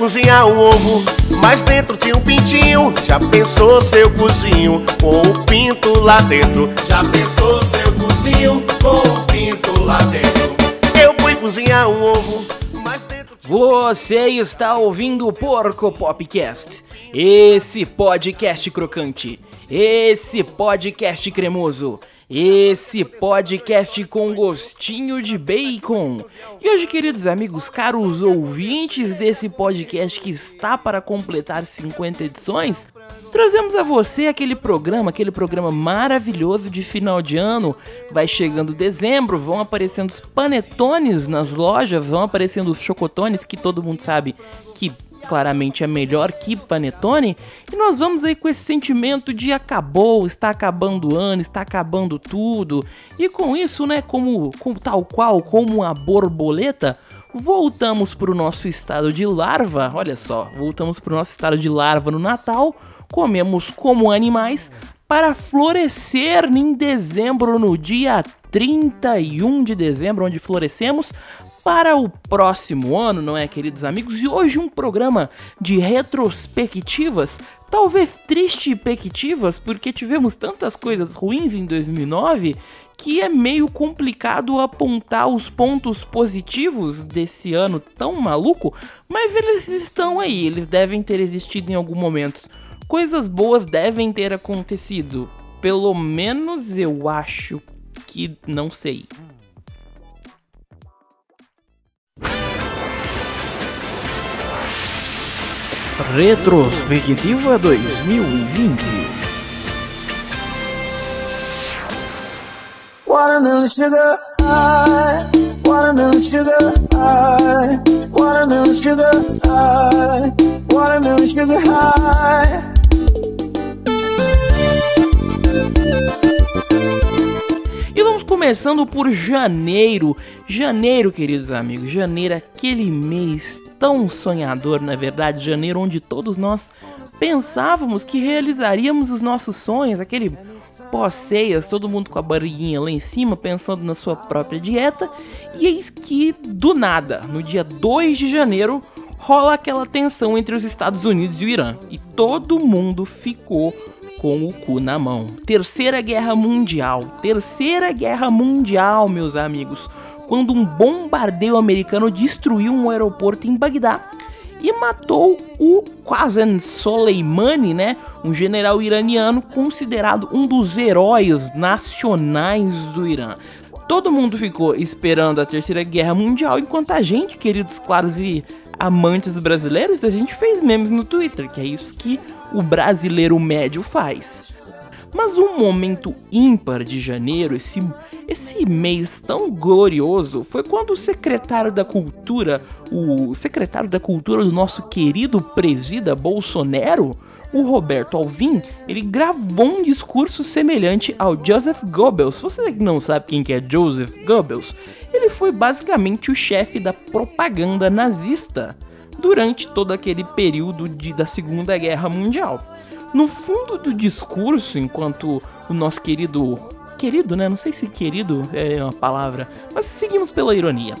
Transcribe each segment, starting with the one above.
cozinhar um ovo, mas dentro tinha um pintinho. Já pensou seu cozinho com o pinto lá dentro? Já pensou seu cozinho com o pinto lá dentro? Eu fui cozinhar um ovo, mas dentro Você está ouvindo o Porco Popcast. Esse podcast crocante. Esse podcast cremoso. Esse podcast com gostinho de bacon. E hoje, queridos amigos, caros ouvintes desse podcast que está para completar 50 edições, trazemos a você aquele programa, aquele programa maravilhoso de final de ano. Vai chegando dezembro, vão aparecendo os panetones nas lojas, vão aparecendo os chocotones que todo mundo sabe que claramente é melhor que Panetone. E nós vamos aí com esse sentimento de acabou, está acabando o ano, está acabando tudo. E com isso, né, como, como tal qual, como a borboleta, voltamos para o nosso estado de larva. Olha só, voltamos para o nosso estado de larva no Natal. Comemos como animais para florescer em dezembro, no dia 31 de dezembro, onde florescemos para o próximo ano, não é, queridos amigos? E hoje um programa de retrospectivas, talvez triste perspectivas, porque tivemos tantas coisas ruins em 2009 que é meio complicado apontar os pontos positivos desse ano tão maluco, mas eles estão aí, eles devem ter existido em algum momento. Coisas boas devem ter acontecido, pelo menos eu acho que não sei. Retrospectiva 2020 Watermelon sugar high, watermelon sugar high, watermelon sugar high, watermelon sugar high. E vamos começando por janeiro. Janeiro, queridos amigos, janeiro, aquele mês tão sonhador, na verdade, janeiro onde todos nós pensávamos que realizaríamos os nossos sonhos, aquele pós-ceias, todo mundo com a barriguinha lá em cima, pensando na sua própria dieta, e eis que, do nada, no dia 2 de janeiro, rola aquela tensão entre os Estados Unidos e o Irã, e todo mundo ficou com o cu na mão. Terceira Guerra Mundial, Terceira Guerra Mundial, meus amigos, quando um bombardeio americano destruiu um aeroporto em Bagdá e matou o Qasem Soleimani, né, um general iraniano considerado um dos heróis nacionais do Irã. Todo mundo ficou esperando a Terceira Guerra Mundial, enquanto a gente, queridos claros e amantes brasileiros, a gente fez memes no Twitter, que é isso que o brasileiro médio faz. Mas um momento ímpar de janeiro, esse, esse mês tão glorioso, foi quando o secretário da Cultura, o secretário da Cultura do nosso querido presida Bolsonaro, o Roberto Alvim, ele gravou um discurso semelhante ao Joseph Goebbels. Você não sabe quem que é Joseph Goebbels, ele foi basicamente o chefe da propaganda nazista durante todo aquele período de, da Segunda Guerra Mundial. No fundo do discurso, enquanto o nosso querido. Querido, né? Não sei se querido é uma palavra, mas seguimos pela ironia.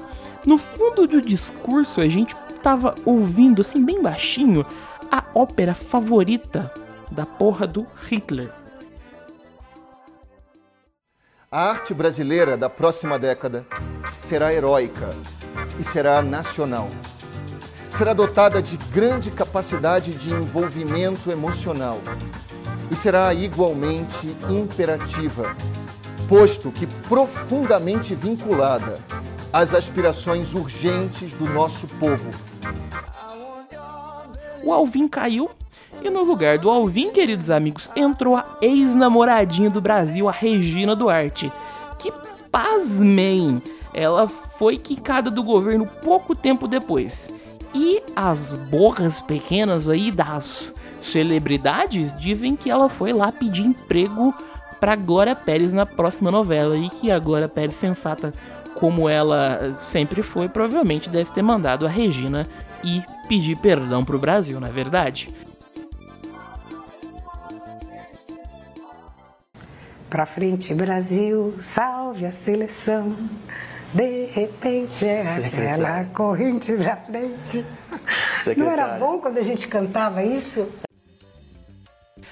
No fundo do discurso, a gente tava ouvindo, assim, bem baixinho, a ópera favorita da porra do Hitler. A arte brasileira da próxima década será heróica e será nacional. Será dotada de grande capacidade de envolvimento emocional e será igualmente imperativa, posto que profundamente vinculada às aspirações urgentes do nosso povo. O Alvin caiu e no lugar do Alvin, queridos amigos, entrou a ex-namoradinha do Brasil, a Regina Duarte. Que pasmem! Ela foi quicada do governo pouco tempo depois. E as bocas pequenas aí das celebridades dizem que ela foi lá pedir emprego para Glória Pérez na próxima novela e que a Glória Pérez sensata como ela sempre foi, provavelmente deve ter mandado a Regina e pedir perdão pro Brasil, não é verdade? Pra frente, Brasil, salve a seleção. De repente é aquela corrente da frente. Não era bom quando a gente cantava isso?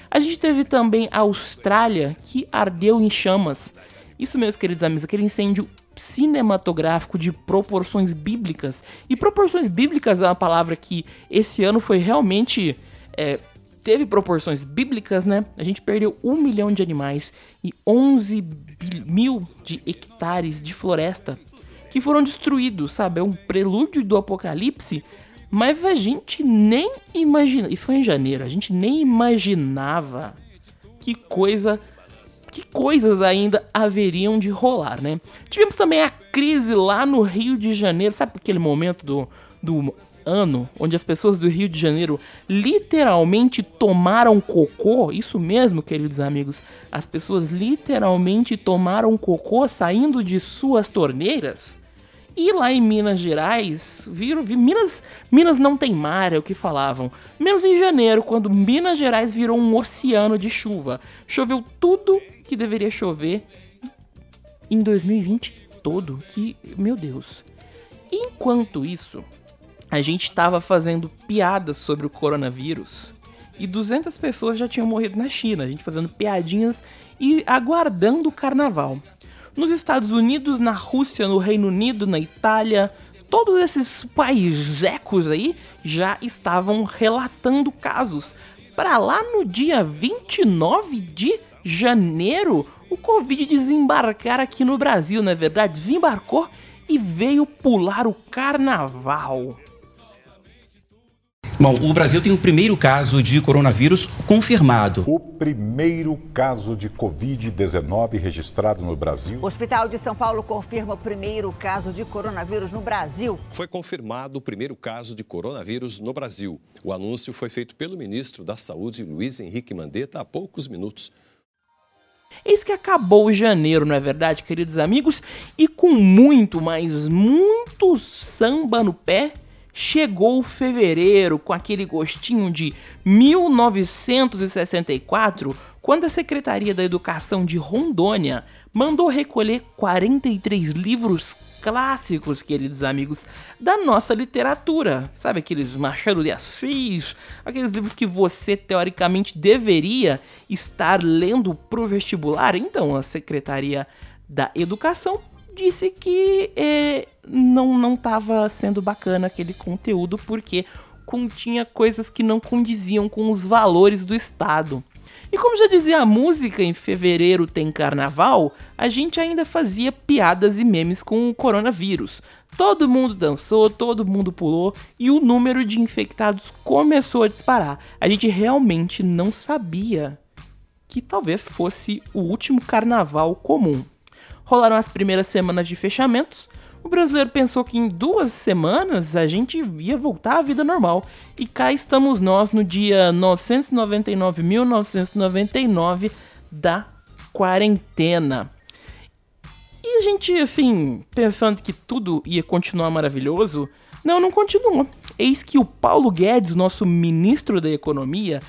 A gente teve também a Austrália, que ardeu em chamas. Isso mesmo, queridos amigos, aquele incêndio cinematográfico de proporções bíblicas. E proporções bíblicas é uma palavra que esse ano foi realmente. É, teve proporções bíblicas, né? A gente perdeu um milhão de animais e 11 mil de hectares de floresta que foram destruídos, sabe? É um prelúdio do apocalipse mas a gente nem imagina. Isso foi em janeiro. A gente nem imaginava que coisa. Que coisas ainda haveriam de rolar, né? Tivemos também a crise lá no Rio de Janeiro. Sabe aquele momento do, do ano onde as pessoas do Rio de Janeiro literalmente tomaram cocô? Isso mesmo, queridos amigos. As pessoas literalmente tomaram cocô saindo de suas torneiras? E lá em Minas Gerais, viram, vi, Minas, Minas não tem mar, é o que falavam. Menos em janeiro, quando Minas Gerais virou um oceano de chuva. Choveu tudo que deveria chover em 2020 todo. Que, meu Deus. Enquanto isso, a gente estava fazendo piadas sobre o coronavírus e 200 pessoas já tinham morrido na China. A gente fazendo piadinhas e aguardando o carnaval. Nos Estados Unidos, na Rússia, no Reino Unido, na Itália, todos esses paísecos aí já estavam relatando casos. Para lá no dia 29 de janeiro, o Covid desembarcar aqui no Brasil, não é verdade? Desembarcou e veio pular o carnaval. Bom, o Brasil tem o primeiro caso de coronavírus confirmado. O primeiro caso de Covid-19 registrado no Brasil. O Hospital de São Paulo confirma o primeiro caso de coronavírus no Brasil. Foi confirmado o primeiro caso de coronavírus no Brasil. O anúncio foi feito pelo ministro da Saúde, Luiz Henrique Mandetta, há poucos minutos. Eis que acabou janeiro, não é verdade, queridos amigos? E com muito, mas muito samba no pé chegou fevereiro com aquele gostinho de 1964, quando a Secretaria da Educação de Rondônia mandou recolher 43 livros clássicos, queridos amigos, da nossa literatura. Sabe aqueles Machado de Assis, aqueles livros que você teoricamente deveria estar lendo pro vestibular? Então, a Secretaria da Educação disse que é, não não estava sendo bacana aquele conteúdo porque continha coisas que não condiziam com os valores do Estado. E como já dizia a música, em fevereiro tem carnaval, a gente ainda fazia piadas e memes com o coronavírus. Todo mundo dançou, todo mundo pulou e o número de infectados começou a disparar. A gente realmente não sabia que talvez fosse o último carnaval comum. Rolaram as primeiras semanas de fechamentos. O brasileiro pensou que em duas semanas a gente ia voltar à vida normal. E cá estamos nós no dia 999.999 da quarentena. E a gente, assim, pensando que tudo ia continuar maravilhoso, não, não continuou. Eis que o Paulo Guedes, nosso ministro da Economia,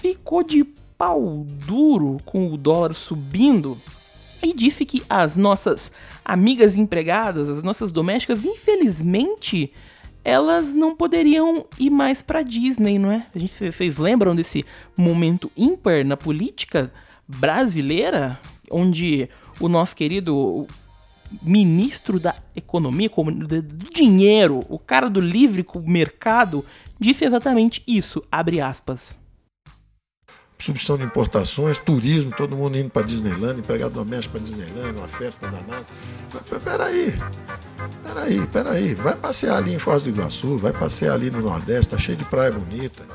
ficou de pau duro com o dólar subindo e disse que as nossas amigas empregadas, as nossas domésticas, infelizmente, elas não poderiam ir mais para Disney, não é? A gente, vocês lembram desse momento ímpar na política brasileira, onde o nosso querido ministro da economia, do dinheiro, o cara do livre mercado, disse exatamente isso, abre aspas substituição de importações, turismo, todo mundo indo para Disneyland, empregado doméstico para Disneyland, uma festa danada. Peraí, peraí, peraí, vai passear ali em Foz do Iguaçu, vai passear ali no Nordeste, tá cheio de praia bonita.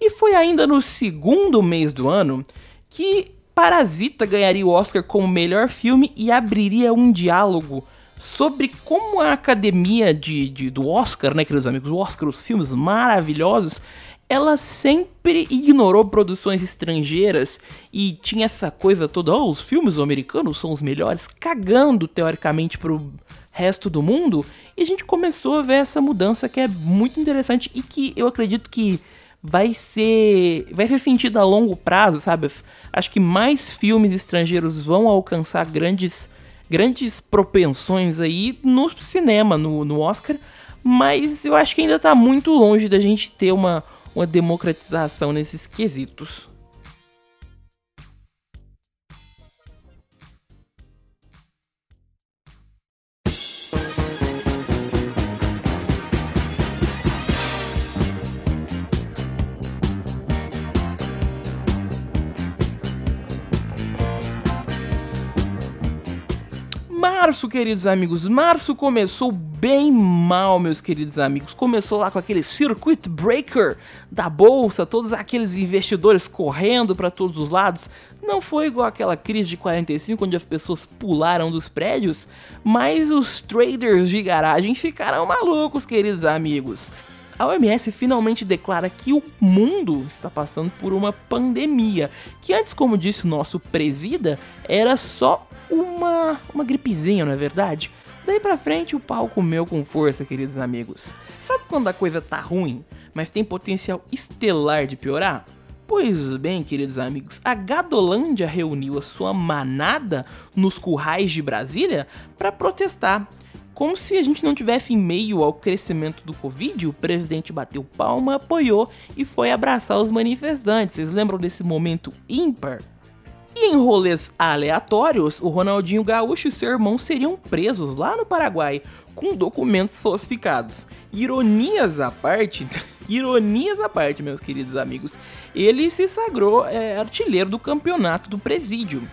E foi ainda no segundo mês do ano que Parasita ganharia o Oscar como melhor filme e abriria um diálogo sobre como a academia de, de, do Oscar, né, queridos amigos, o Oscar, os filmes maravilhosos, ela sempre ignorou produções estrangeiras e tinha essa coisa toda, oh, os filmes americanos são os melhores, cagando teoricamente pro resto do mundo, e a gente começou a ver essa mudança que é muito interessante e que eu acredito que vai ser vai ser sentido a longo prazo, sabe? Acho que mais filmes estrangeiros vão alcançar grandes grandes propensões aí no cinema, no, no Oscar, mas eu acho que ainda tá muito longe da gente ter uma, uma democratização nesses quesitos. Março, queridos amigos, março começou bem mal, meus queridos amigos. Começou lá com aquele circuit breaker da bolsa, todos aqueles investidores correndo para todos os lados. Não foi igual aquela crise de 45 onde as pessoas pularam dos prédios, mas os traders de garagem ficaram malucos, queridos amigos. A OMS finalmente declara que o mundo está passando por uma pandemia, que antes, como disse o nosso presida, era só uma, uma gripezinha, não é verdade? Daí pra frente o pau comeu com força, queridos amigos. Sabe quando a coisa tá ruim, mas tem potencial estelar de piorar? Pois bem, queridos amigos, a Gadolândia reuniu a sua manada nos currais de Brasília para protestar. Como se a gente não tivesse em meio ao crescimento do Covid, o presidente bateu palma, apoiou e foi abraçar os manifestantes. Vocês lembram desse momento ímpar? E em rolês aleatórios, o Ronaldinho Gaúcho e seu irmão seriam presos lá no Paraguai com documentos falsificados. Ironias à parte, ironias à parte, meus queridos amigos, ele se sagrou é, artilheiro do campeonato do Presídio.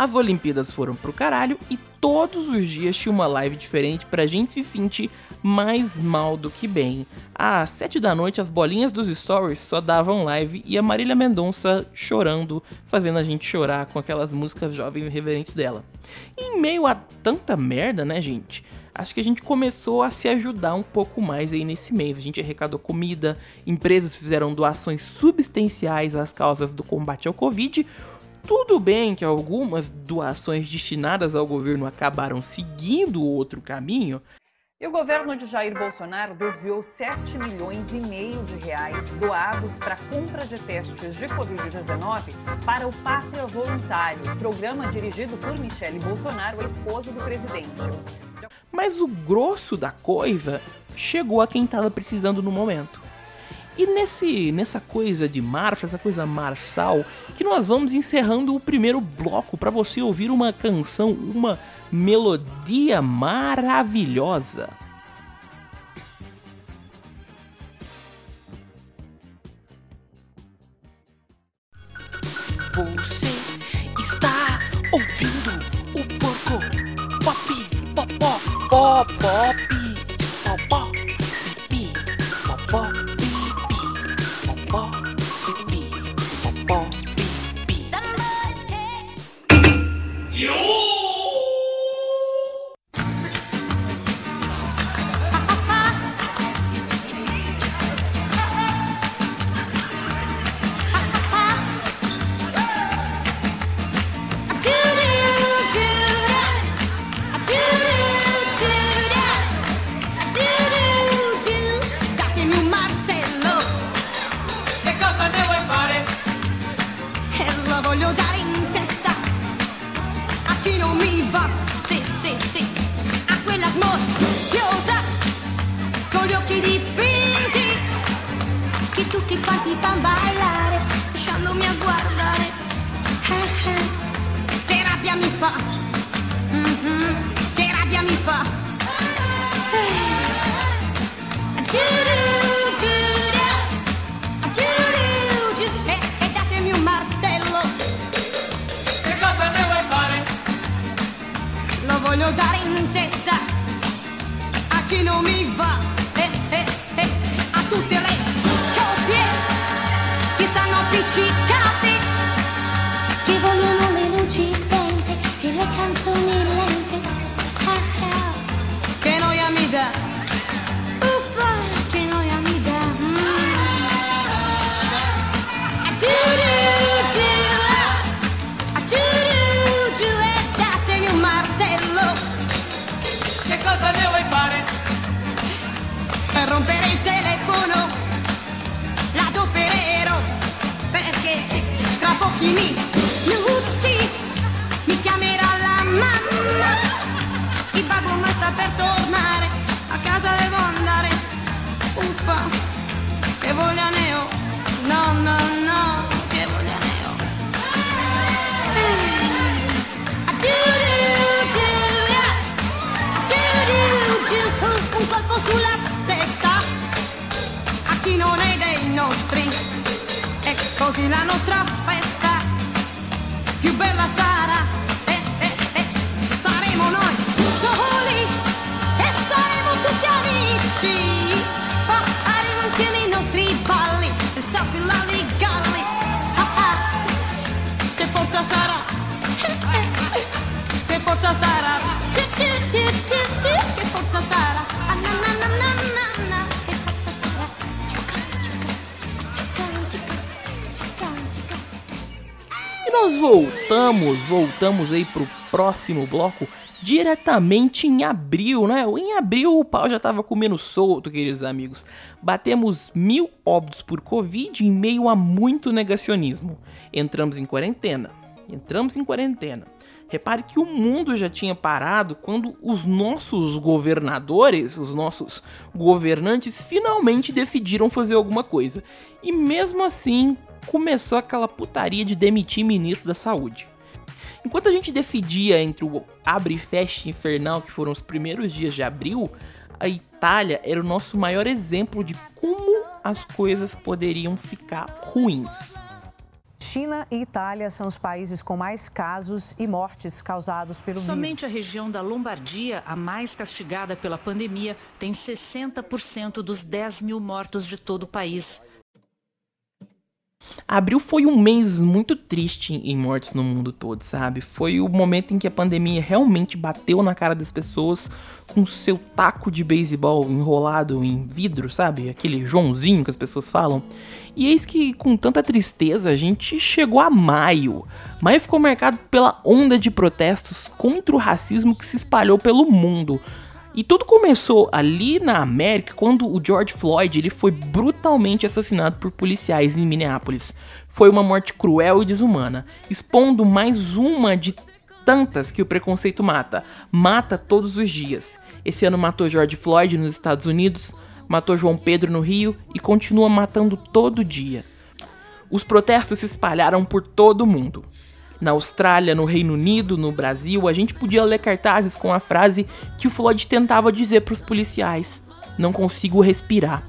As Olimpíadas foram pro caralho e todos os dias tinha uma live diferente pra gente se sentir mais mal do que bem. Às 7 da noite, as bolinhas dos stories só davam live e a Marília Mendonça chorando, fazendo a gente chorar com aquelas músicas jovens e reverentes dela. E em meio a tanta merda, né, gente? Acho que a gente começou a se ajudar um pouco mais aí nesse mês. A gente arrecadou comida, empresas fizeram doações substanciais às causas do combate ao Covid, tudo bem que algumas doações destinadas ao governo acabaram seguindo outro caminho. E o governo de Jair Bolsonaro desviou 7 milhões e meio de reais doados para compra de testes de Covid-19 para o Pátria Voluntário, programa dirigido por Michele Bolsonaro, a esposa do presidente. Mas o grosso da coisa chegou a quem estava precisando no momento. E nesse, nessa coisa de marcha, essa coisa marçal, que nós vamos encerrando o primeiro bloco para você ouvir uma canção, uma melodia maravilhosa. Você está ouvindo o Porco Pop Popó Pop Pop Popó Pipi Popó sulla testa a chi non è dei nostri, e così la nostra festa più bella sarà. E nós voltamos, voltamos aí pro próximo bloco diretamente em abril, né? Em abril o pau já tava comendo solto, queridos amigos. Batemos mil óbitos por Covid em meio a muito negacionismo. Entramos em quarentena. Entramos em quarentena. Repare que o mundo já tinha parado quando os nossos governadores, os nossos governantes, finalmente decidiram fazer alguma coisa. E mesmo assim, começou aquela putaria de demitir ministro da saúde. Enquanto a gente decidia entre o abre e fecha infernal, que foram os primeiros dias de abril, a Itália era o nosso maior exemplo de como as coisas poderiam ficar ruins. China e Itália são os países com mais casos e mortes causados pelo Somente a região da Lombardia, a mais castigada pela pandemia, tem 60% dos 10 mil mortos de todo o país. Abril foi um mês muito triste em mortes no mundo todo, sabe? Foi o momento em que a pandemia realmente bateu na cara das pessoas com seu taco de beisebol enrolado em vidro, sabe? Aquele Joãozinho que as pessoas falam. E eis que, com tanta tristeza, a gente chegou a maio. Maio ficou marcado pela onda de protestos contra o racismo que se espalhou pelo mundo. E tudo começou ali na América quando o George Floyd ele foi brutalmente assassinado por policiais em Minneapolis. Foi uma morte cruel e desumana, expondo mais uma de tantas que o preconceito mata. Mata todos os dias. Esse ano matou George Floyd nos Estados Unidos, matou João Pedro no Rio e continua matando todo dia. Os protestos se espalharam por todo o mundo na Austrália, no Reino Unido, no Brasil, a gente podia ler cartazes com a frase que o Floyd tentava dizer para os policiais: Não consigo respirar.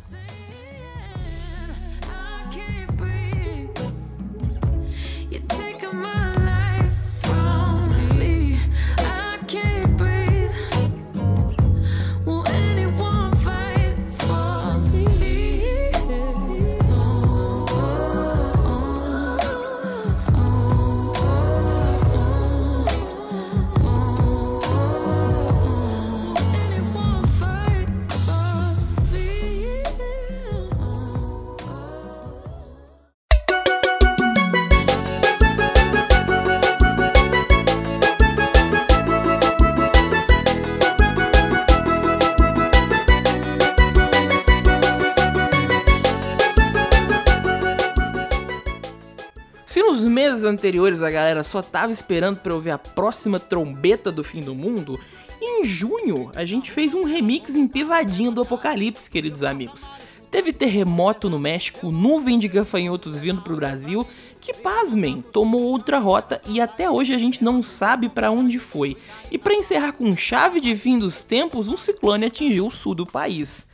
Anteriores a galera só tava esperando pra eu ver a próxima trombeta do fim do mundo, em junho a gente fez um remix empivadinho do Apocalipse, queridos amigos. Teve terremoto no México, nuvem de gafanhotos vindo pro Brasil, que pasmem, tomou outra rota e até hoje a gente não sabe para onde foi. E para encerrar com chave de fim dos tempos, um ciclone atingiu o sul do país.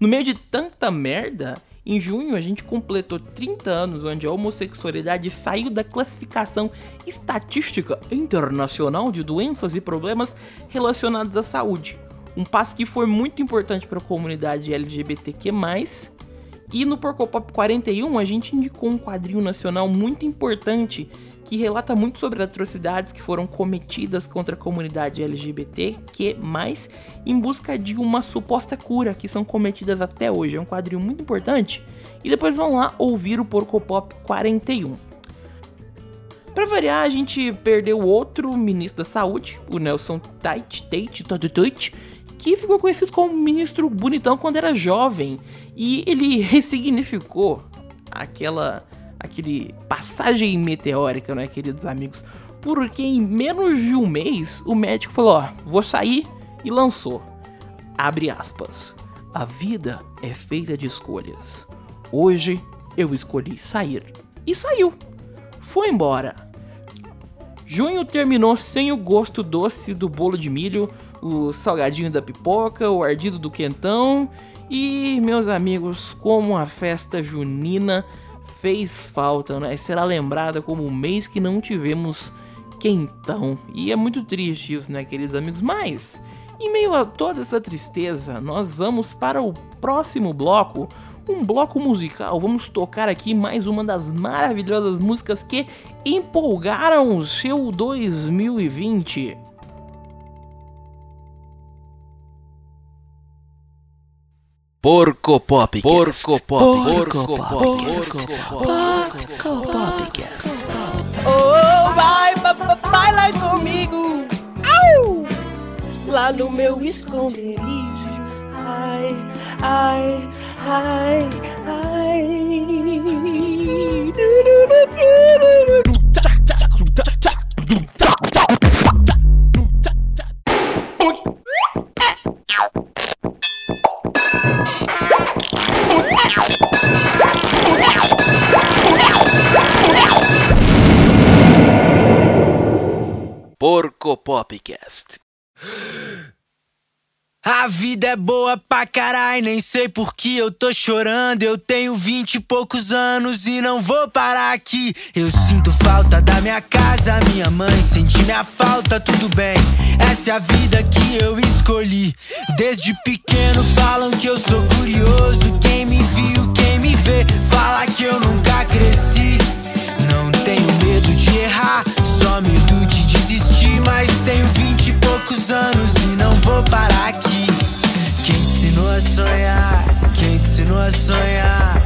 No meio de tanta merda, em junho, a gente completou 30 anos onde a homossexualidade saiu da classificação estatística internacional de doenças e problemas relacionados à saúde. Um passo que foi muito importante para a comunidade LGBTQ+. E no Porcopop 41 a gente indicou um quadrinho nacional muito importante que relata muito sobre atrocidades que foram cometidas contra a comunidade LGBTQ+, em busca de uma suposta cura que são cometidas até hoje. É um quadrinho muito importante. E depois vão lá ouvir o Porcopop 41. Para variar, a gente perdeu outro ministro da saúde, o Nelson Tate, Tate, Tate, Tate, que ficou conhecido como ministro bonitão quando era jovem. E ele ressignificou aquela aquele passagem meteórica, né, queridos amigos? Porque em menos de um mês o médico falou: ó, vou sair e lançou. Abre aspas. A vida é feita de escolhas. Hoje eu escolhi sair. E saiu. Foi embora. Junho terminou sem o gosto doce do bolo de milho, o salgadinho da pipoca, o ardido do quentão e, meus amigos, como a festa junina fez falta, né? Será lembrada como um mês que não tivemos quentão. E é muito triste isso, né, queridos amigos? Mas, em meio a toda essa tristeza, nós vamos para o próximo bloco. Um bloco musical, vamos tocar aqui mais uma das maravilhosas músicas que empolgaram o seu 2020. Porco Pop. Porco Pop. Porco Pop. Porco Popcast. Oh, vai, vai, vai lá comigo. Au! Lá no meu esconderijo. Ai, ai, ai, ai. Porco Popcast. A vida é boa pra carai, nem sei por que eu tô chorando. Eu tenho vinte e poucos anos e não vou parar aqui. Eu sinto falta da minha casa, minha mãe, senti minha falta, tudo bem. Essa é a vida que eu escolhi. Desde pequeno falam que eu sou curioso. Quem me viu, quem me vê, fala que eu nunca cresci. Não tenho medo de errar, só. Mas tenho vinte e poucos anos e não vou parar aqui. Quem te ensinou a sonhar? Quem te ensinou a sonhar?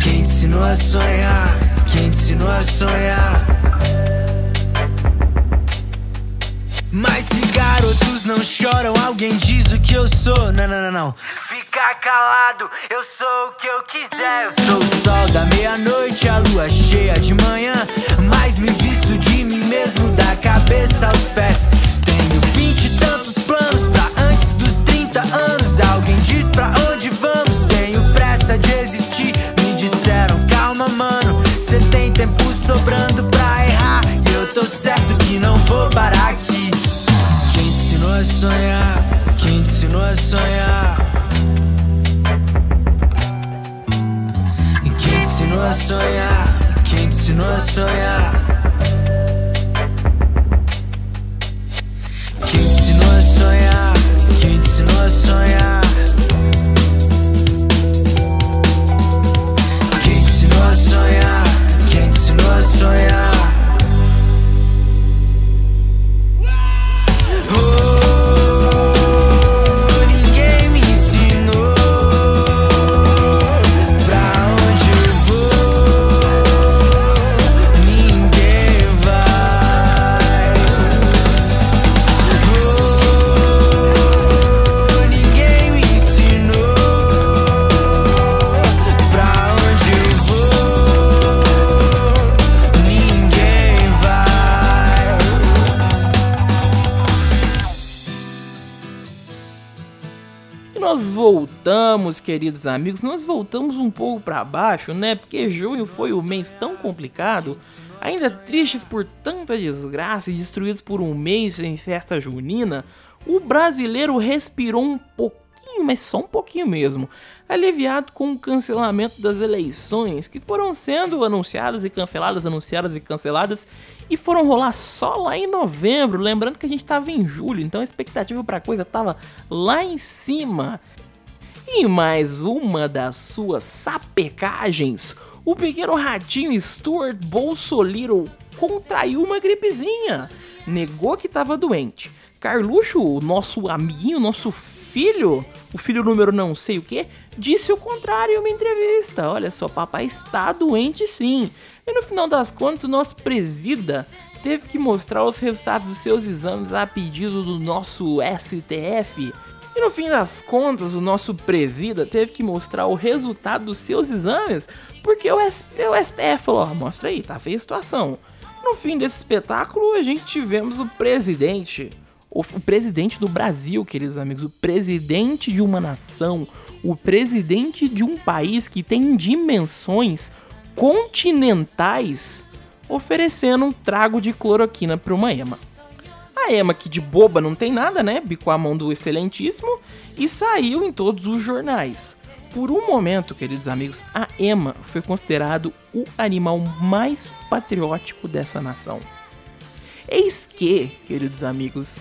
Quem te ensinou a sonhar? Quem te ensinou a sonhar? Mas se garotos não choram, alguém diz o que eu sou. Não, não, não, não. Fica calado, eu sou o que eu quiser. Sou o sol da meia-noite, a lua cheia de manhã. Mas me visto de mim mesmo, da cabeça aos pés. Tenho vinte e tantos planos pra antes dos 30 anos. Alguém diz pra onde vamos? Tenho pressa de existir. Me disseram, calma, mano. Cê tem tempo sobrando pra errar. E eu tô certo que não vou parar aqui. Quem te ensinou a sonhar? Quem te ensinou a sonhar? Ensinou a sonhar? Quem te ensinou a sonhar? Quem te ensinou a sonhar? Quem te ensinou a sonhar? Voltamos, queridos amigos, nós voltamos um pouco para baixo, né? Porque junho foi um mês tão complicado, ainda tristes por tanta desgraça e destruídos por um mês em festa junina, o brasileiro respirou um pouquinho, mas só um pouquinho mesmo, aliviado com o cancelamento das eleições que foram sendo anunciadas e canceladas, anunciadas e canceladas e foram rolar só lá em novembro, lembrando que a gente tava em julho, então a expectativa pra coisa tava lá em cima. E mais uma das suas sapecagens, o pequeno ratinho Stuart Bolsoliro contraiu uma gripezinha, negou que estava doente. Carluxo, o nosso amiguinho, nosso filho, o filho número não sei o que, disse o contrário em uma entrevista. Olha só, papai está doente sim. E no final das contas, o nosso presida teve que mostrar os resultados dos seus exames a pedido do nosso STF. E no fim das contas, o nosso presida teve que mostrar o resultado dos seus exames, porque o, S- o STF falou, ó, mostra aí, tá feia a situação. No fim desse espetáculo, a gente tivemos o presidente, o, o presidente do Brasil, queridos amigos, o presidente de uma nação, o presidente de um país que tem dimensões continentais, oferecendo um trago de cloroquina para uma ema. A Emma, que de boba não tem nada, né? Bicou a mão do excelentíssimo e saiu em todos os jornais. Por um momento, queridos amigos, a Emma foi considerado o animal mais patriótico dessa nação. Eis que, queridos amigos,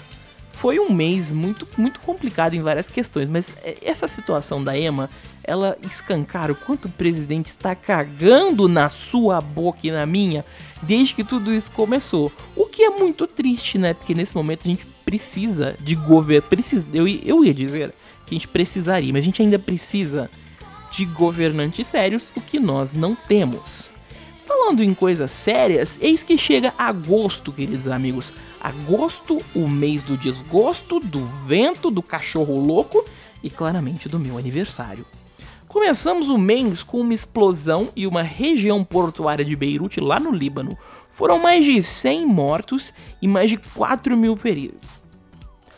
foi um mês muito, muito complicado em várias questões, mas essa situação da Emma, ela escancara o quanto o presidente está cagando na sua boca e na minha desde que tudo isso começou. O que é muito triste, né? Porque nesse momento a gente precisa de governo. Precisa, eu, eu ia dizer que a gente precisaria, mas a gente ainda precisa de governantes sérios, o que nós não temos. Falando em coisas sérias, eis que chega agosto, queridos amigos. Agosto, o mês do desgosto, do vento, do cachorro louco e claramente do meu aniversário. Começamos o mês com uma explosão e uma região portuária de Beirute, lá no Líbano. Foram mais de 100 mortos e mais de 4 mil feridos.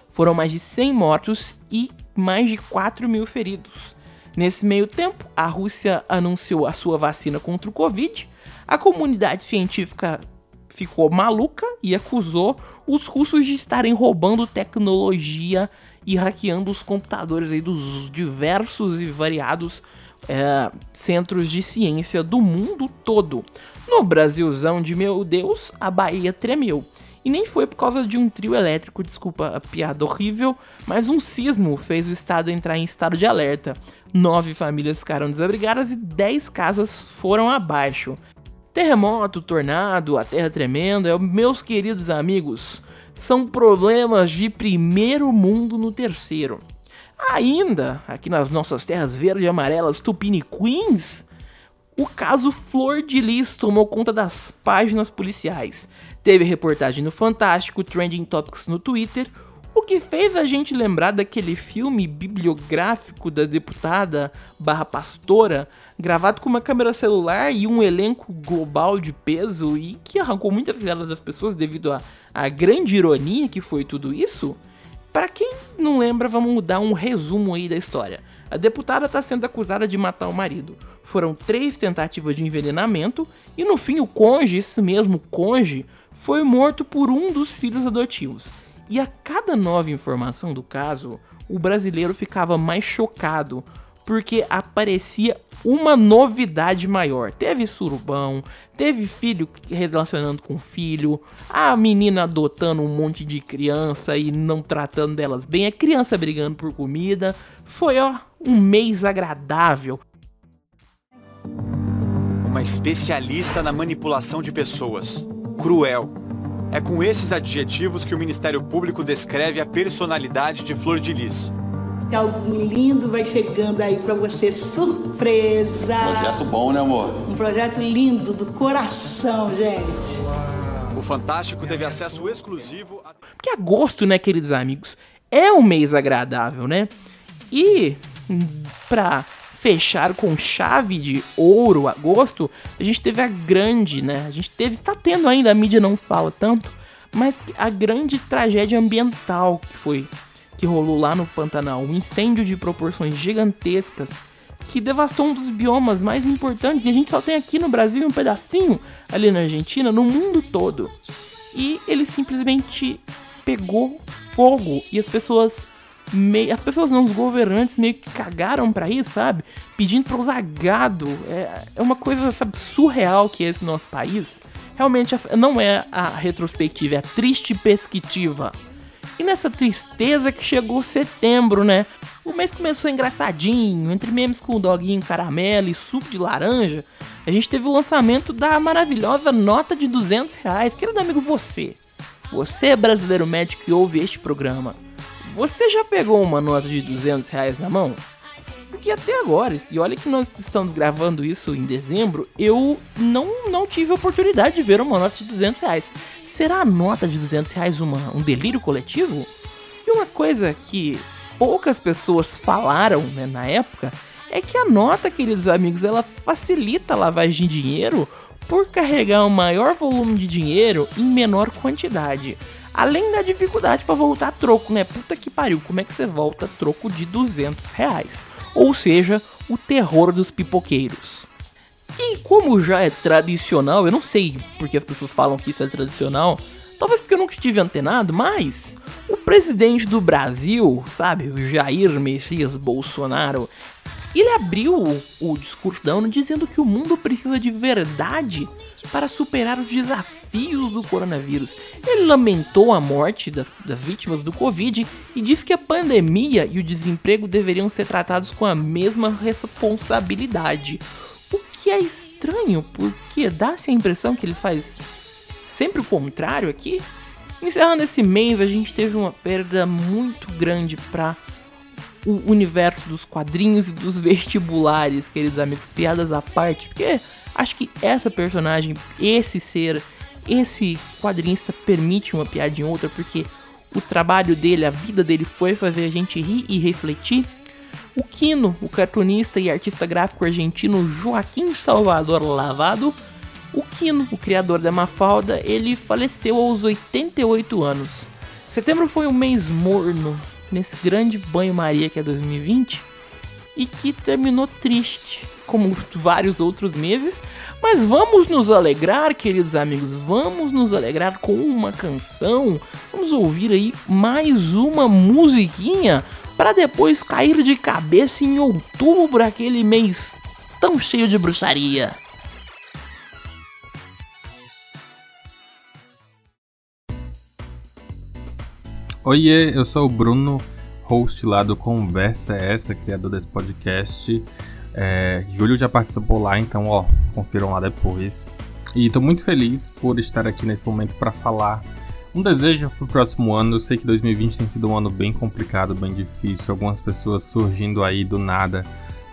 Foram mais de 100 mortos e mais de 4 mil feridos. Nesse meio tempo, a Rússia anunciou a sua vacina contra o Covid, a comunidade científica ficou maluca e acusou os russos de estarem roubando tecnologia e hackeando os computadores aí dos diversos e variados é, centros de ciência do mundo todo. No Brasilzão de meu Deus, a Bahia tremeu. E nem foi por causa de um trio elétrico, desculpa a piada horrível, mas um sismo fez o estado entrar em estado de alerta. Nove famílias ficaram desabrigadas e dez casas foram abaixo. Terremoto, tornado, a terra tremendo, é, meus queridos amigos, são problemas de primeiro mundo no terceiro. Ainda, aqui nas nossas terras verdes e amarelas tupiniquins, o caso Flor de Lis tomou conta das páginas policiais. Teve reportagem no Fantástico, Trending Topics no Twitter, o que fez a gente lembrar daquele filme bibliográfico da deputada barra pastora, gravado com uma câmera celular e um elenco global de peso e que arrancou muitas risadas das pessoas devido à grande ironia que foi tudo isso? Para quem não lembra, vamos dar um resumo aí da história. A deputada está sendo acusada de matar o marido. Foram três tentativas de envenenamento e no fim o conge, esse mesmo conge, foi morto por um dos filhos adotivos. E a cada nova informação do caso, o brasileiro ficava mais chocado, porque aparecia uma novidade maior. Teve surubão, teve filho relacionando com filho, a menina adotando um monte de criança e não tratando delas bem, a criança brigando por comida. Foi, ó, um mês agradável. Uma especialista na manipulação de pessoas. Cruel é com esses adjetivos que o Ministério Público descreve a personalidade de Flor de Lis. Algo lindo vai chegando aí para você, surpresa. Projeto bom, né, amor? Um projeto lindo do coração, gente. O Fantástico teve acesso exclusivo a... Porque agosto, né, queridos amigos, é um mês agradável, né? E pra fechar com chave de ouro agosto, a gente teve a grande, né? A gente teve, tá tendo ainda, a mídia não fala tanto, mas a grande tragédia ambiental que foi que rolou lá no Pantanal, um incêndio de proporções gigantescas que devastou um dos biomas mais importantes e a gente só tem aqui no Brasil um pedacinho ali na Argentina, no mundo todo. E ele simplesmente pegou fogo e as pessoas meio, as pessoas não, os governantes meio que cagaram para isso, sabe? Pedindo pra usar gado. É, é uma coisa, sabe, surreal que é esse nosso país. Realmente não é a retrospectiva, é a triste pesquitiva. E nessa tristeza que chegou setembro, né? O mês começou engraçadinho, entre memes com o doguinho caramelo e suco de laranja. A gente teve o lançamento da maravilhosa nota de 200 reais. Querido amigo, você. Você, brasileiro médico que ouve este programa você já pegou uma nota de 200 reais na mão? Porque até agora, e olha que nós estamos gravando isso em dezembro, eu não, não tive a oportunidade de ver uma nota de 200 reais. Será a nota de 200 reais uma, um delírio coletivo? E uma coisa que poucas pessoas falaram né, na época é que a nota, queridos amigos, ela facilita a lavagem de dinheiro por carregar um maior volume de dinheiro em menor quantidade. Além da dificuldade para voltar troco, né? Puta que pariu, como é que você volta troco de 200 reais? Ou seja, o terror dos pipoqueiros. E como já é tradicional, eu não sei porque as pessoas falam que isso é tradicional, talvez porque eu nunca estive antenado, mas o presidente do Brasil, sabe, o Jair Messias Bolsonaro, ele abriu o discurso da ONU dizendo que o mundo precisa de verdade para superar os desafios do coronavírus. Ele lamentou a morte das, das, vítimas do Covid e disse que a pandemia e o desemprego deveriam ser tratados com a mesma responsabilidade. É estranho, porque dá-se a impressão que ele faz sempre o contrário aqui. Encerrando esse mês, a gente teve uma perda muito grande para o universo dos quadrinhos e dos vestibulares, queridos amigos, piadas à parte, porque acho que essa personagem, esse ser, esse quadrinista permite uma piadinha outra, porque o trabalho dele, a vida dele foi fazer a gente rir e refletir. O Kino, o cartunista e artista gráfico argentino Joaquim Salvador Lavado, o Kino, o criador da Mafalda, ele faleceu aos 88 anos. Setembro foi um mês morno nesse grande banho-maria que é 2020 e que terminou triste, como vários outros meses. Mas vamos nos alegrar, queridos amigos, vamos nos alegrar com uma canção. Vamos ouvir aí mais uma musiquinha para depois cair de cabeça em outubro, aquele mês tão cheio de bruxaria. Oiê, eu sou o Bruno, host lá do Conversa Essa, criador desse podcast. É, Júlio já participou lá, então ó, confiram lá depois. E estou muito feliz por estar aqui nesse momento para falar um desejo para o próximo ano. Eu sei que 2020 tem sido um ano bem complicado, bem difícil. Algumas pessoas surgindo aí do nada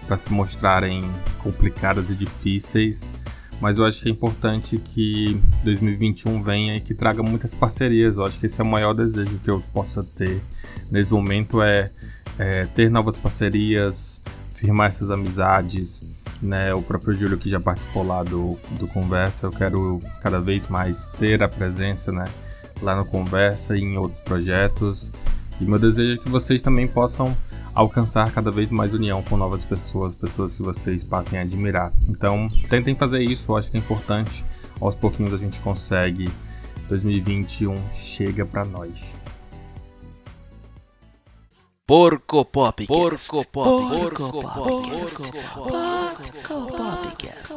para se mostrarem complicadas e difíceis mas eu acho que é importante que 2021 venha e que traga muitas parcerias. Eu acho que esse é o maior desejo que eu possa ter nesse momento é, é ter novas parcerias, firmar essas amizades. Né? O próprio Júlio que já participou lá do, do Conversa, eu quero cada vez mais ter a presença né? Lá no Conversa e em outros projetos. E meu desejo é que vocês também possam alcançar cada vez mais união com novas pessoas, pessoas que vocês passem a admirar. Então, tentem fazer isso, eu acho que é importante. Aos pouquinhos a gente consegue. 2021 chega para nós. Porco Pop. Porco Pop. Porco Pop. Porco Popcast.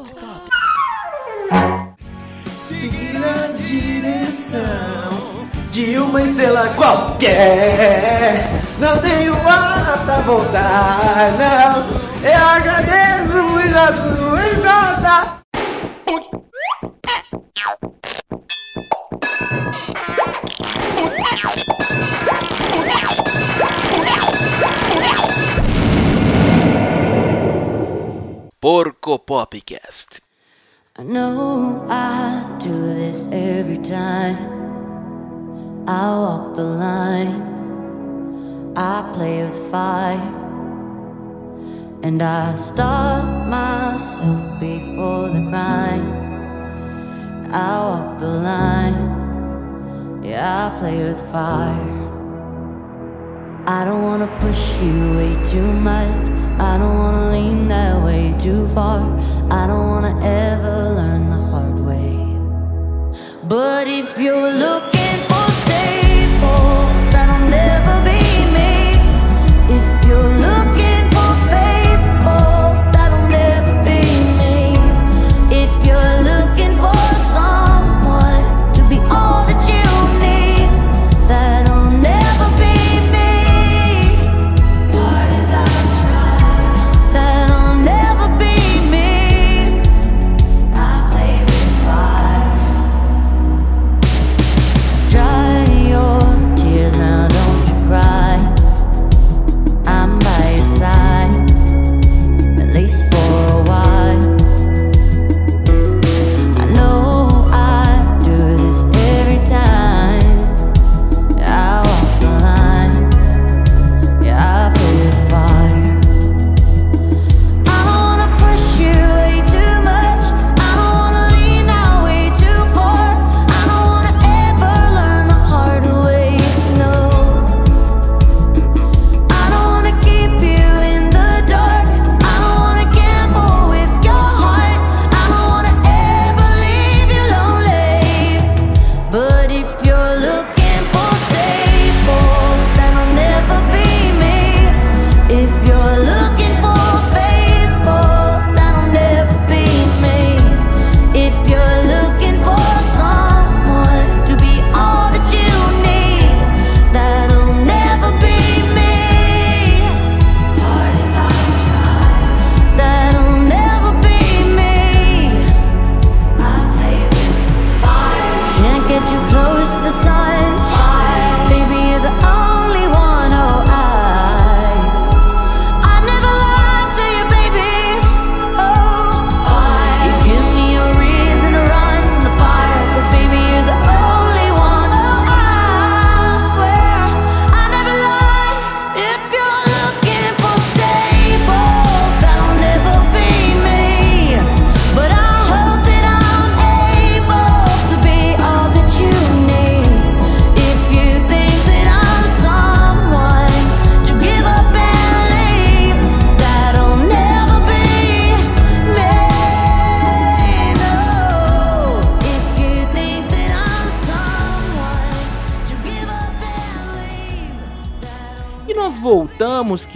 Seguir na direção de uma estrela qualquer. Não tenho hora pra voltar, não. Eu agradeço muito a sua escuta. Porco Popcast. I know I do this every time. I walk the line, I play with fire, and I stop myself before the crime. I walk the line, yeah, I play with fire. I don't wanna push you way too much. I don't wanna lean that way too far. I don't wanna ever learn the hard way. But if you're looking for voltamos,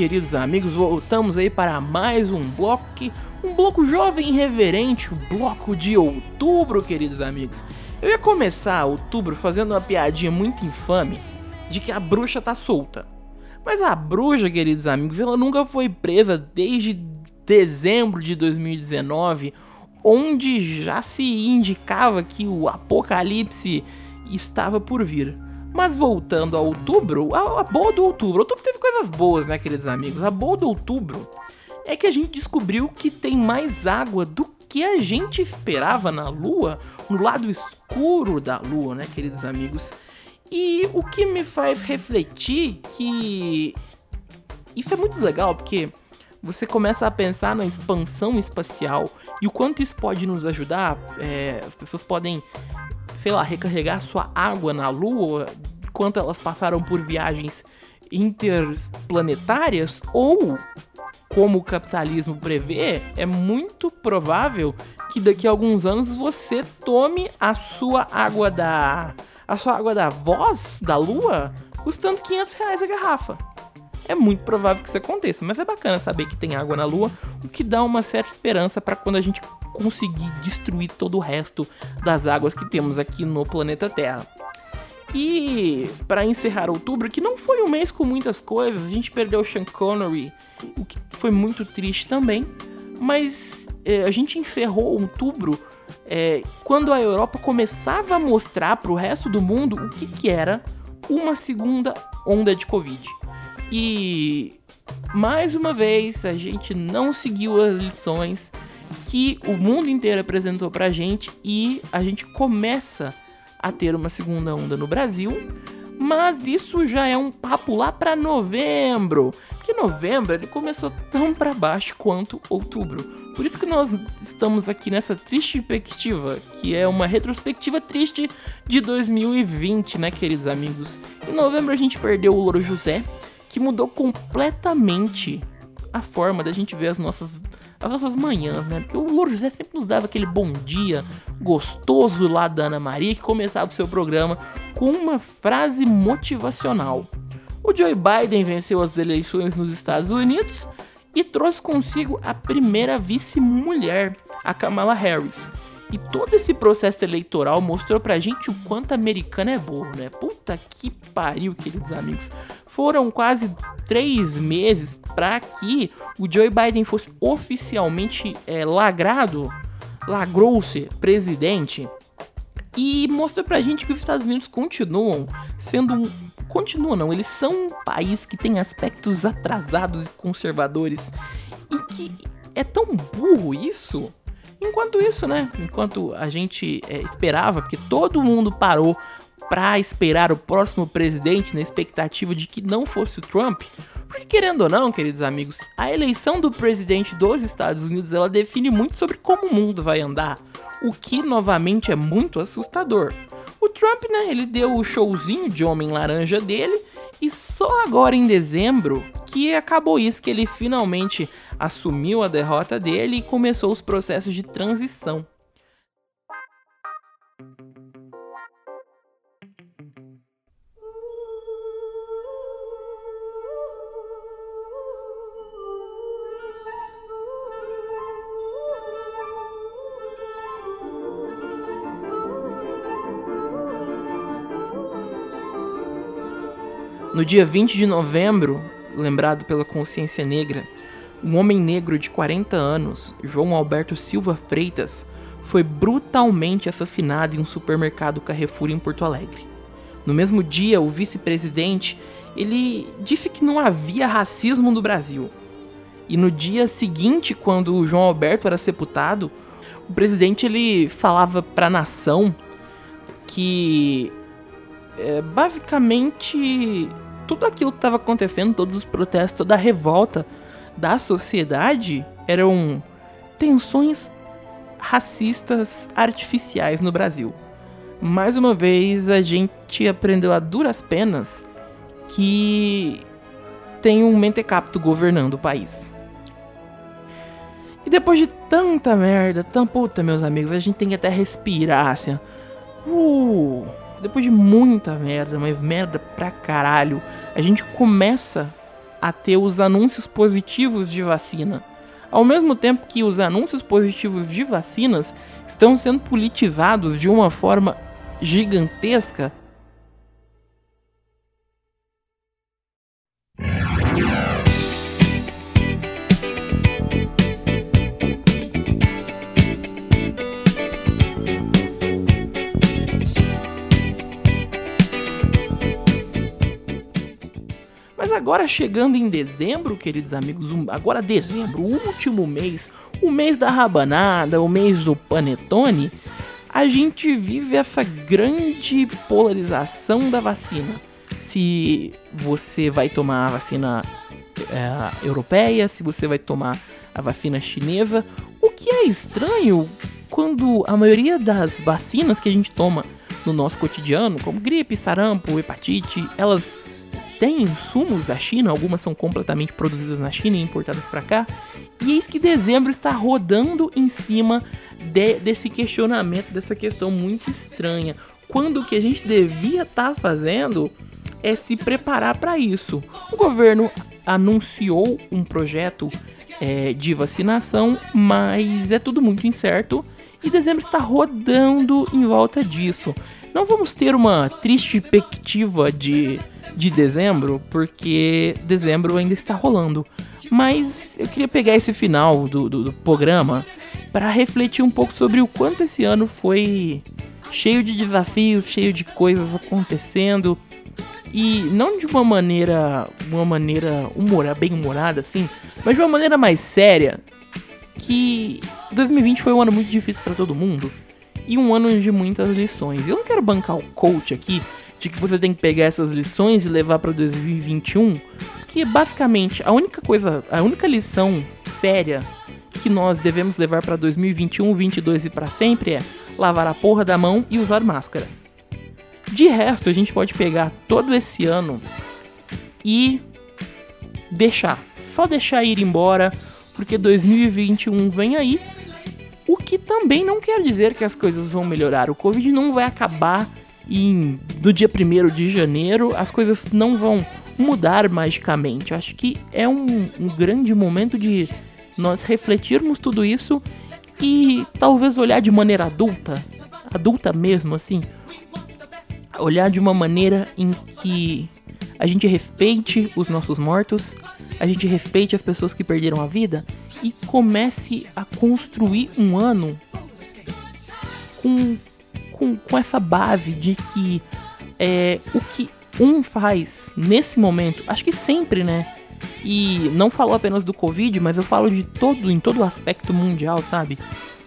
queridos amigos, voltamos aí para mais um bloco um bloco jovem e reverente, o bloco de outubro, queridos amigos. Eu ia começar outubro fazendo uma piadinha muito infame de que a bruxa tá solta. Mas a bruxa, queridos amigos, ela nunca foi presa desde dezembro de 2019, onde já se indicava que o apocalipse estava por vir. Mas voltando a outubro, a, a boa do outubro. Outubro teve coisas boas, né, queridos amigos? A boa do outubro é que a gente descobriu que tem mais água do que a gente esperava na Lua, no lado escuro da Lua, né, queridos amigos? E o que me faz refletir que isso é muito legal, porque você começa a pensar na expansão espacial e o quanto isso pode nos ajudar. É, as pessoas podem sei lá, recarregar sua água na Lua enquanto elas passaram por viagens interplanetárias ou como o capitalismo prevê, é muito provável que daqui a alguns anos você tome a sua água da a sua água da voz da lua custando 500 reais a garrafa. É muito provável que isso aconteça, mas é bacana saber que tem água na lua, o que dá uma certa esperança para quando a gente conseguir destruir todo o resto das águas que temos aqui no planeta Terra. E para encerrar outubro, que não foi um mês com muitas coisas, a gente perdeu o Sean Connery, o que foi muito triste também, mas é, a gente encerrou outubro é, quando a Europa começava a mostrar para o resto do mundo o que, que era uma segunda onda de Covid. E mais uma vez a gente não seguiu as lições que o mundo inteiro apresentou pra gente e a gente começa a ter uma segunda onda no Brasil, mas isso já é um papo lá para novembro, que novembro ele começou tão para baixo quanto outubro. Por isso que nós estamos aqui nessa triste perspectiva, que é uma retrospectiva triste de 2020, né, queridos amigos? Em novembro a gente perdeu o Louro José, que mudou completamente a forma da gente ver as nossas as nossas manhãs, né? Porque o Louro José sempre nos dava aquele bom dia gostoso lá da Ana Maria que começava o seu programa com uma frase motivacional. O Joe Biden venceu as eleições nos Estados Unidos e trouxe consigo a primeira vice-mulher, a Kamala Harris, e todo esse processo eleitoral mostrou pra gente o quanto americano é burro, né? Puta que pariu, queridos amigos. Foram quase três meses para que o Joe Biden fosse oficialmente é, lagrado, lagrou-se presidente. E mostra pra gente que os Estados Unidos continuam sendo um. Continuam, não, eles são um país que tem aspectos atrasados e conservadores. E que é tão burro isso Enquanto isso, né? Enquanto a gente é, esperava, porque todo mundo parou para esperar o próximo presidente na expectativa de que não fosse o Trump. Porque querendo ou não, queridos amigos, a eleição do presidente dos Estados Unidos ela define muito sobre como o mundo vai andar, o que novamente é muito assustador. O Trump, né, ele deu o showzinho de homem laranja dele e só agora em dezembro que acabou isso, que ele finalmente assumiu a derrota dele e começou os processos de transição. No dia 20 de novembro, lembrado pela consciência negra, um homem negro de 40 anos, João Alberto Silva Freitas, foi brutalmente assassinado em um supermercado Carrefour em Porto Alegre. No mesmo dia, o vice-presidente ele disse que não havia racismo no Brasil. E no dia seguinte, quando o João Alberto era sepultado, o presidente ele falava para a nação que é, basicamente tudo aquilo que estava acontecendo, todos os protestos, toda a revolta da sociedade eram tensões racistas artificiais no Brasil. Mais uma vez, a gente aprendeu a duras penas que tem um mentecapto governando o país. E depois de tanta merda, tão puta, meus amigos, a gente tem que até respirar assim. Uh, depois de muita merda, mas merda pra caralho, a gente começa a ter os anúncios positivos de vacina. Ao mesmo tempo que os anúncios positivos de vacinas estão sendo politizados de uma forma gigantesca, agora chegando em dezembro, queridos amigos, agora dezembro, o último mês, o mês da rabanada, o mês do panetone, a gente vive essa grande polarização da vacina. Se você vai tomar a vacina é, europeia, se você vai tomar a vacina chinesa, o que é estranho quando a maioria das vacinas que a gente toma no nosso cotidiano, como gripe, sarampo, hepatite, elas têm insumos da China, algumas são completamente produzidas na China e importadas para cá. E eis que dezembro está rodando em cima de- desse questionamento, dessa questão muito estranha. Quando o que a gente devia estar fazendo é se preparar para isso. O governo anunciou um projeto é, de vacinação, mas é tudo muito incerto e dezembro está rodando em volta disso. Não vamos ter uma triste perspectiva de, de dezembro, porque dezembro ainda está rolando. Mas eu queria pegar esse final do, do, do programa para refletir um pouco sobre o quanto esse ano foi cheio de desafios, cheio de coisas acontecendo e não de uma maneira, uma maneira humora, bem humorada assim, mas de uma maneira mais séria, que 2020 foi um ano muito difícil para todo mundo e um ano de muitas lições. Eu não quero bancar o coach aqui de que você tem que pegar essas lições e levar para 2021, que basicamente a única coisa, a única lição séria que nós devemos levar para 2021, 22 e para sempre é lavar a porra da mão e usar máscara. De resto, a gente pode pegar todo esse ano e deixar, só deixar ir embora, porque 2021 vem aí. O que também não quer dizer que as coisas vão melhorar. O Covid não vai acabar em, do dia 1 de janeiro, as coisas não vão mudar magicamente. Acho que é um, um grande momento de nós refletirmos tudo isso e talvez olhar de maneira adulta, adulta mesmo, assim, olhar de uma maneira em que a gente respeite os nossos mortos, a gente respeite as pessoas que perderam a vida e comece a construir um ano com, com, com essa base de que é, o que um faz nesse momento, acho que sempre, né? E não falo apenas do Covid, mas eu falo de todo, em todo o aspecto mundial, sabe?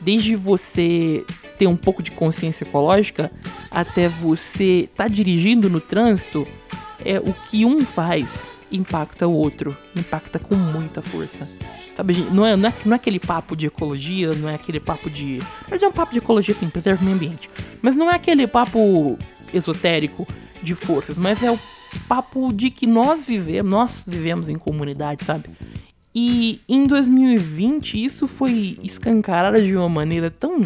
Desde você ter um pouco de consciência ecológica até você tá dirigindo no trânsito, é o que um faz impacta o outro, impacta com muita força. Sabe, gente, não é, não é, não é aquele papo de ecologia, não é aquele papo de. Mas é um papo de ecologia, sim, preserva o meio ambiente. Mas não é aquele papo esotérico de forças, mas é o papo de que nós vivemos, nós vivemos em comunidade, sabe? E em 2020 isso foi escancarado de uma maneira tão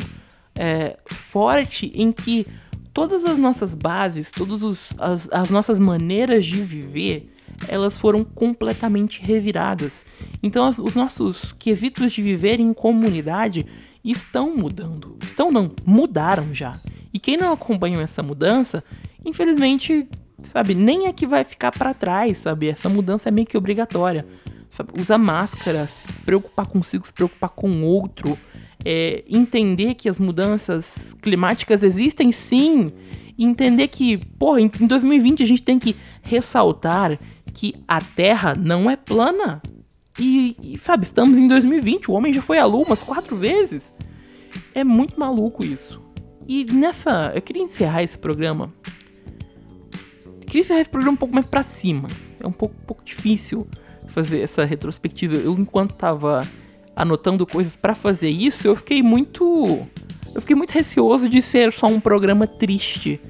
é, forte em que todas as nossas bases, todas os- as, as nossas maneiras de viver, elas foram completamente reviradas. Então os nossos quesitos de viver em comunidade estão mudando. Estão não, mudaram já. E quem não acompanhou essa mudança, infelizmente, sabe, nem é que vai ficar pra trás, sabe? Essa mudança é meio que obrigatória. Sabe? Usar máscara, se preocupar consigo, se preocupar com o outro, é, entender que as mudanças climáticas existem sim, entender que, porra, em 2020 a gente tem que ressaltar que a Terra não é plana. E, e, sabe, estamos em 2020, o homem já foi à Lua umas quatro vezes. É muito maluco isso. E nessa. Eu queria encerrar esse programa. Eu queria encerrar esse programa um pouco mais pra cima. É um pouco, um pouco difícil fazer essa retrospectiva. Eu, enquanto tava anotando coisas pra fazer isso, eu fiquei muito. Eu fiquei muito receoso de ser só um programa triste.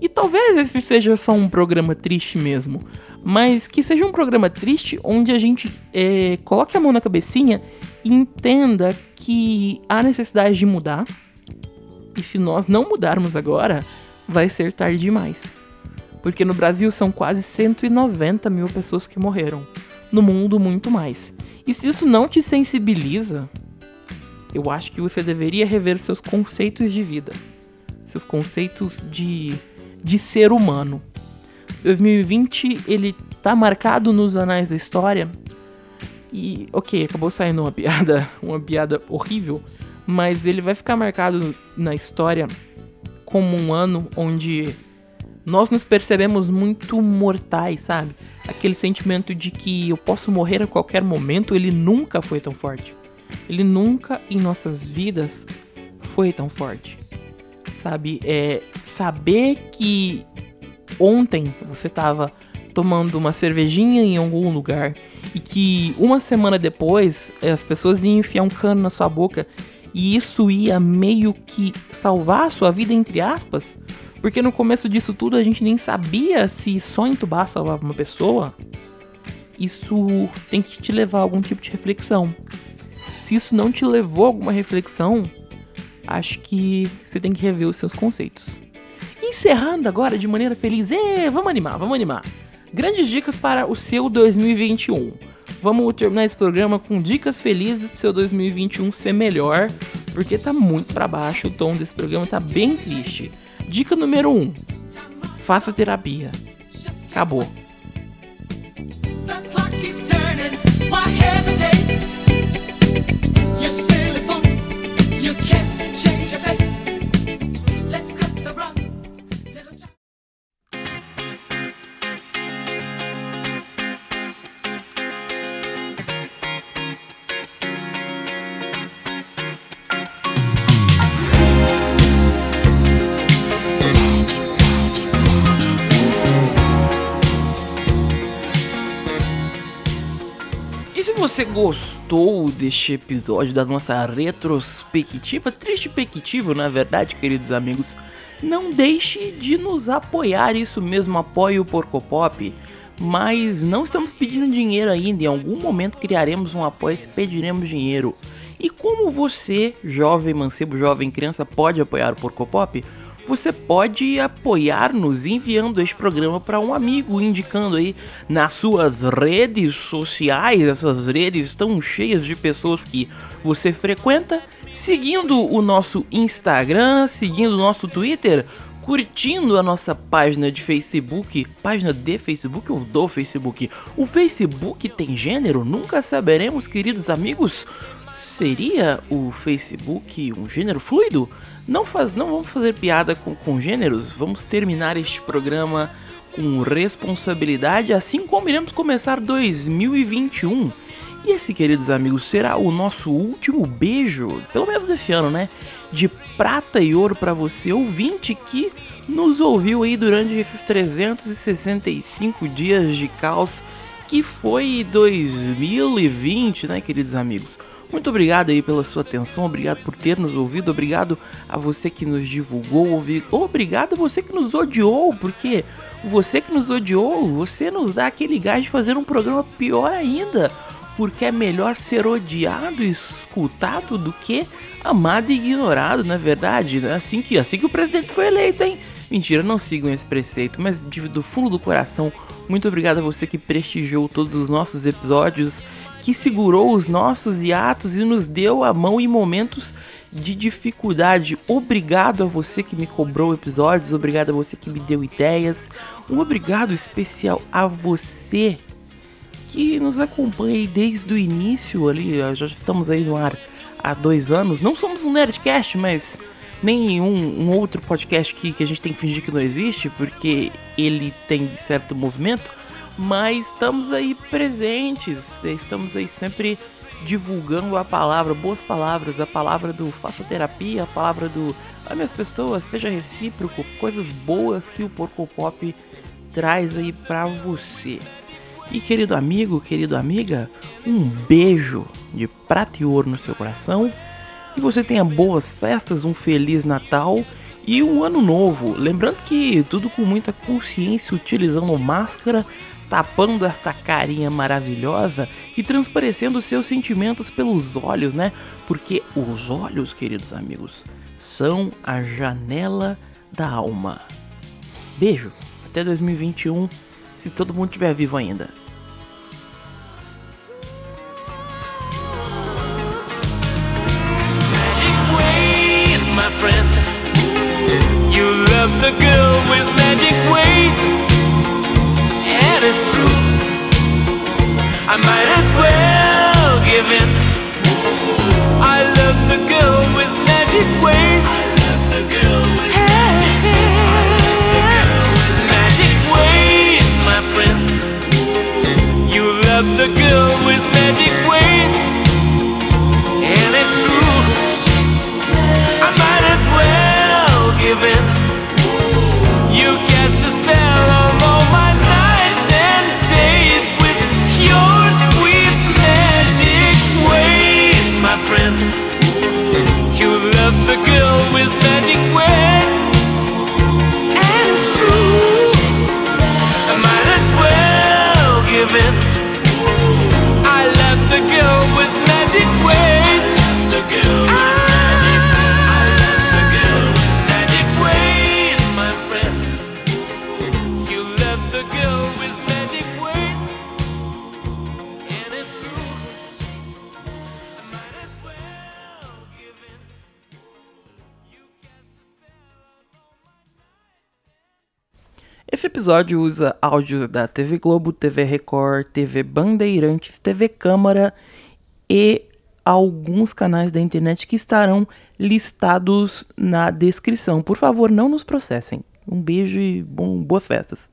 E talvez esse seja só um programa triste mesmo. Mas que seja um programa triste onde a gente é, coloque a mão na cabecinha e entenda que há necessidade de mudar. E se nós não mudarmos agora, vai ser tarde demais. Porque no Brasil são quase 190 mil pessoas que morreram. no mundo muito mais. E se isso não te sensibiliza, eu acho que você deveria rever seus conceitos de vida, seus conceitos de, de ser humano. 2020 ele tá marcado nos anais da história e, ok, acabou saindo uma piada, uma piada horrível, mas ele vai ficar marcado na história como um ano onde nós nos percebemos muito mortais, sabe? Aquele sentimento de que eu posso morrer a qualquer momento, ele nunca foi tão forte. Ele nunca em nossas vidas foi tão forte. Sabe? É saber que ontem você tava tomando uma cervejinha em algum lugar e que uma semana depois as pessoas iam enfiar um cano na sua boca e isso ia meio que salvar a sua vida, entre aspas, porque no começo disso tudo a gente nem sabia se só entubar salvava uma pessoa. Isso tem que te levar a algum tipo de reflexão. Se isso não te levou a alguma reflexão, acho que você tem que rever os seus conceitos. Encerrando agora de maneira feliz, Ê, vamos animar, vamos animar. Grandes dicas para o seu 2021. Vamos terminar esse programa com dicas felizes para o seu 2021 ser melhor, porque tá muito para baixo o tom desse programa, tá bem triste. Dica número 1: um, faça terapia. Acabou. Você gostou deste episódio da nossa retrospectiva, triste perspectiva, na verdade, queridos amigos, não deixe de nos apoiar, isso mesmo, apoie o Porcopop. Mas não estamos pedindo dinheiro ainda, em algum momento criaremos um apoio e pediremos dinheiro. E como você, jovem mancebo, jovem criança, pode apoiar o Porcopop? Você pode apoiar-nos enviando este programa para um amigo, indicando aí nas suas redes sociais, essas redes tão cheias de pessoas que você frequenta, seguindo o nosso Instagram, seguindo o nosso Twitter, curtindo a nossa página de Facebook, página de Facebook ou do Facebook. O Facebook tem gênero? Nunca saberemos, queridos amigos. Seria o Facebook um gênero fluido? Não, faz, não vamos fazer piada com, com gêneros, vamos terminar este programa com responsabilidade, assim como iremos começar 2021. E esse, queridos amigos, será o nosso último beijo, pelo menos desse ano, né? De prata e ouro para você, ouvinte que nos ouviu aí durante esses 365 dias de caos que foi 2020, né, queridos amigos? Muito obrigado aí pela sua atenção, obrigado por ter nos ouvido, obrigado a você que nos divulgou, obrigado a você que nos odiou, porque você que nos odiou, você nos dá aquele gás de fazer um programa pior ainda, porque é melhor ser odiado e escutado do que amado e ignorado, não é verdade? Assim que, assim que o presidente foi eleito, hein? Mentira, não sigam esse preceito, mas de, do fundo do coração, muito obrigado a você que prestigiou todos os nossos episódios que segurou os nossos hiatos e nos deu a mão em momentos de dificuldade. Obrigado a você que me cobrou episódios, obrigado a você que me deu ideias, um obrigado especial a você que nos acompanha desde o início ali, já estamos aí no ar há dois anos. Não somos um Nerdcast, mas nem um, um outro podcast que, que a gente tem que fingir que não existe, porque ele tem certo movimento mas estamos aí presentes, estamos aí sempre divulgando a palavra, boas palavras, a palavra do faça terapia, a palavra do ame as pessoas, seja recíproco, coisas boas que o Porco Pop traz aí pra você. E querido amigo, querido amiga, um beijo de prata e ouro no seu coração. Que você tenha boas festas, um feliz Natal e um ano novo. Lembrando que tudo com muita consciência, utilizando máscara, tapando esta carinha maravilhosa e transparecendo seus sentimentos pelos olhos, né? Porque os olhos, queridos amigos, são a janela da alma. Beijo, até 2021, se todo mundo estiver vivo ainda. I might as well give in. I love the girl with magic waves. episódio usa áudios da TV Globo, TV Record, TV Bandeirantes, TV Câmara e alguns canais da internet que estarão listados na descrição. Por favor, não nos processem. Um beijo e bom, boas festas.